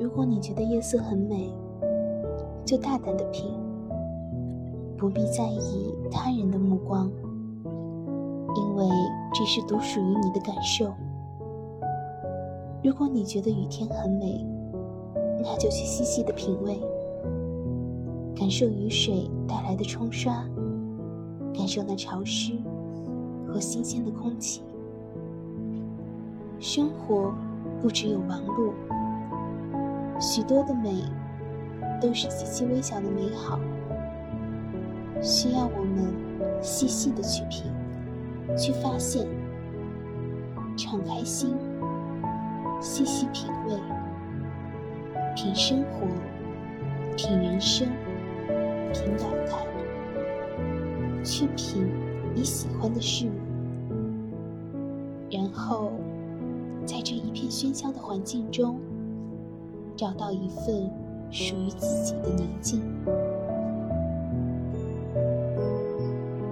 如果你觉得夜色很美，就大胆的品，不必在意他人的目光，因为这是独属于你的感受。如果你觉得雨天很美，那就去细细的品味，感受雨水带来的冲刷，感受那潮湿和新鲜的空气。生活不只有忙碌，许多的美都是极其微小的美好，需要我们细细的去品，去发现，敞开心。细细品味，品生活，品人生，品感慨，去品你喜欢的事物，然后在这一片喧嚣的环境中，找到一份属于自己的宁静。